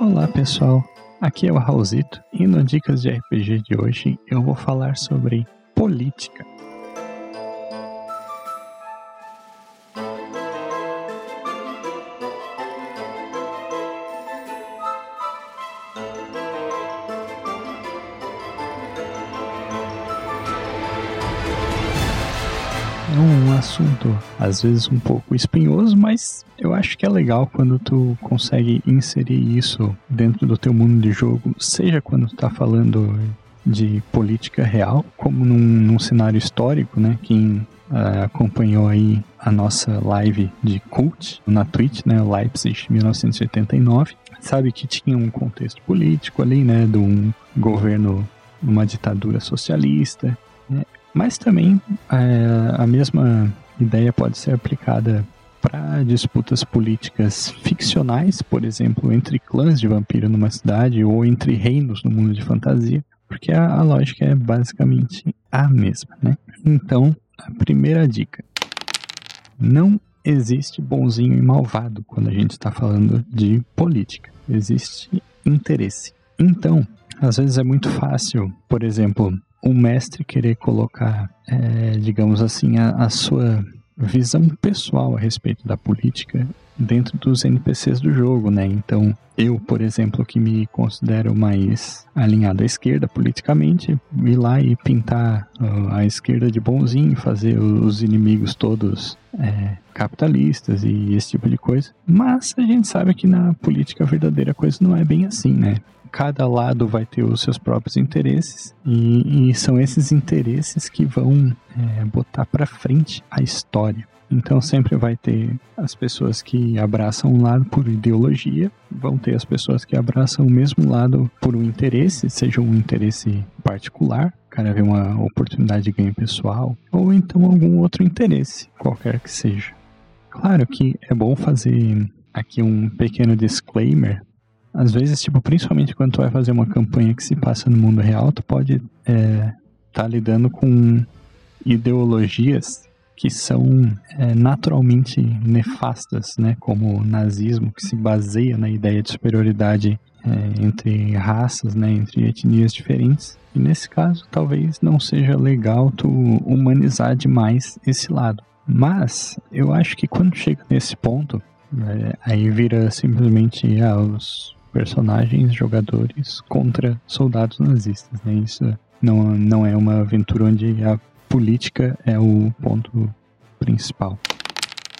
Olá pessoal, aqui é o Raulzito e no Dicas de RPG de hoje eu vou falar sobre política. É um assunto às vezes um pouco espinhoso, mas eu acho que é legal quando tu consegue inserir isso dentro do teu mundo de jogo, seja quando tu tá falando de política real, como num, num cenário histórico, né? Quem uh, acompanhou aí a nossa live de cult na Twitch, né? Leipzig 1989, sabe que tinha um contexto político ali, né? De um governo numa ditadura socialista, né? Mas também é, a mesma ideia pode ser aplicada para disputas políticas ficcionais, por exemplo, entre clãs de vampiro numa cidade ou entre reinos no mundo de fantasia, porque a, a lógica é basicamente a mesma, né? Então, a primeira dica: não existe bonzinho e malvado quando a gente está falando de política. Existe interesse. Então, às vezes é muito fácil, por exemplo, o mestre querer colocar, é, digamos assim, a, a, sua visão pessoal a respeito da política dentro dos NPCs do jogo, né? Então, eu, por exemplo, que me considero mais alinhado à esquerda politicamente, ir lá e pintar a esquerda de bonzinho, fazer os inimigos todos é, capitalistas e esse tipo de coisa. Mas a gente sabe que na política verdadeira a coisa não é bem assim, né? Cada lado vai ter os seus próprios interesses e, e são esses interesses que vão é, botar para frente a história. Então sempre vai ter as pessoas que abraçam um lado por ideologia, vão ter as pessoas que abraçam o mesmo lado por um interesse, seja um interesse particular, o cara vê uma oportunidade de ganho pessoal, ou então algum outro interesse, qualquer que seja. Claro que é bom fazer aqui um pequeno disclaimer às vezes, tipo, principalmente quando tu vai fazer uma campanha que se passa no mundo real, tu pode estar é, tá lidando com ideologias que são é, naturalmente nefastas, né? Como o nazismo, que se baseia na ideia de superioridade é, entre raças, né? Entre etnias diferentes. E nesse caso, talvez não seja legal tu humanizar demais esse lado. Mas eu acho que quando chega nesse ponto, é, aí vira simplesmente ah, os personagens, jogadores contra soldados nazistas. Né? Isso não, não é uma aventura onde a política é o ponto principal.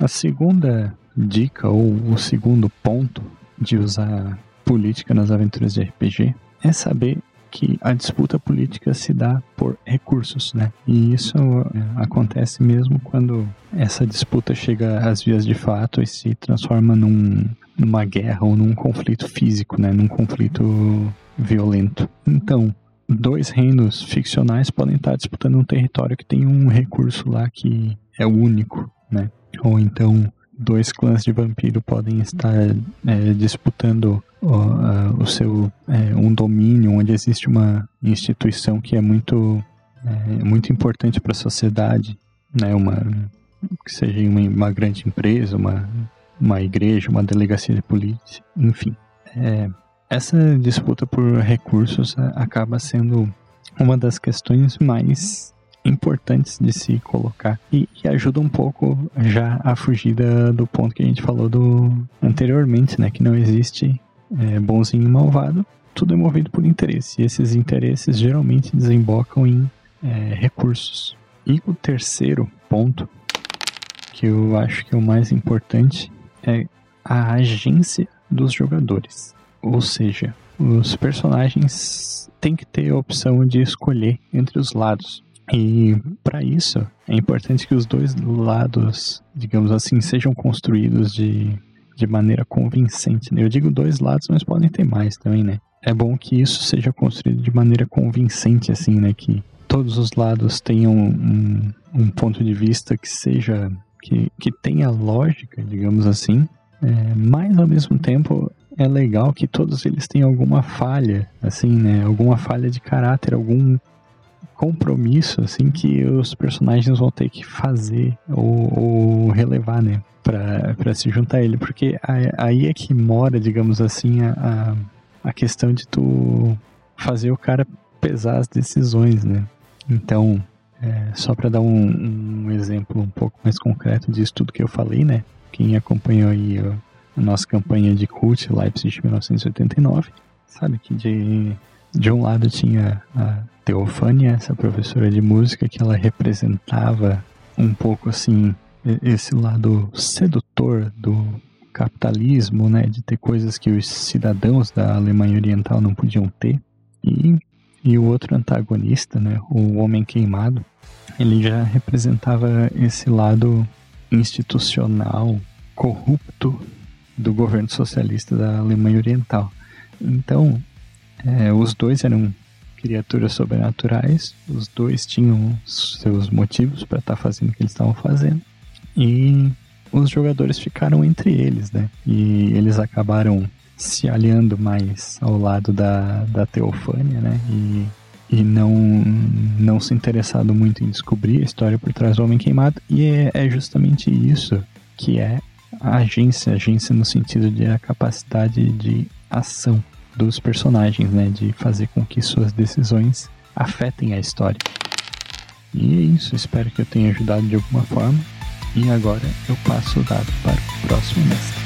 A segunda dica, ou o segundo ponto de usar política nas aventuras de RPG, é saber que a disputa política se dá por recursos, né? E isso é, acontece mesmo quando essa disputa chega às vias de fato e se transforma num, numa guerra ou num conflito físico, né? Num conflito violento. Então, dois reinos ficcionais podem estar disputando um território que tem um recurso lá que é único, né? Ou então dois clãs de vampiro podem estar é, disputando uh, o seu é, um domínio onde existe uma instituição que é muito é, muito importante para a sociedade, né? Uma que seja uma, uma, grande empresa, uma uma igreja, uma delegacia de polícia, enfim. É, essa disputa por recursos é, acaba sendo uma das questões mais importantes de se colocar e, e, ajuda um pouco já a fugir da, do ponto que a gente falou do anteriormente, né, que não existe é, bonzinho e malvado, tudo é movido por interesse. E esses interesses geralmente desembocam em é, recursos. E o terceiro ponto, que eu acho que é o mais importante, é a agência dos jogadores. Ou seja, os personagens têm que ter a opção de escolher entre os lados. E para isso é importante que os dois lados, digamos assim, sejam construídos de de maneira convincente. Né? Eu digo dois lados, mas podem ter mais também, né? É bom que isso seja construído de maneira convincente, assim, né? Que todos os lados tenham um, um ponto de vista que seja que, que tenha lógica, digamos assim, é, mas ao mesmo tempo é legal que todos eles têm alguma falha, assim, né? Alguma falha de caráter, algum compromisso, assim, que os personagens vão ter que fazer ou, ou relevar, né? Pra se juntar a ele. Porque aí é que mora, digamos assim, a, a questão de tu fazer o cara pesar as decisões, né? Então, é, só para dar um, um, exemplo um pouco mais concreto disso tudo que eu falei, né? Quem acompanhou aí a, nossa campanha de cult Leipzig de 1989, sabe que de, de um lado tinha a Teofânia, essa professora de música, que ela representava um pouco assim esse lado sedutor do capitalismo, né, de ter coisas que os cidadãos da Alemanha Oriental não podiam ter. E, e o outro antagonista, né, o Homem Queimado, ele já representava esse lado institucional, corrupto do governo socialista da Alemanha Oriental. Então, é, os dois eram criaturas sobrenaturais, os dois tinham seus motivos para estar tá fazendo o que eles estavam fazendo, e os jogadores ficaram entre eles, né? E eles acabaram se aliando mais ao lado da, da Teofânia, né? E, e não, não se interessado muito em descobrir a história por trás do Homem Queimado. E é, é justamente isso que é a agência, agência no sentido de a capacidade de ação dos personagens, né? De fazer com que suas decisões afetem a história. E é isso, espero que eu tenha ajudado de alguma forma. E agora eu passo o dado para o próximo mestre.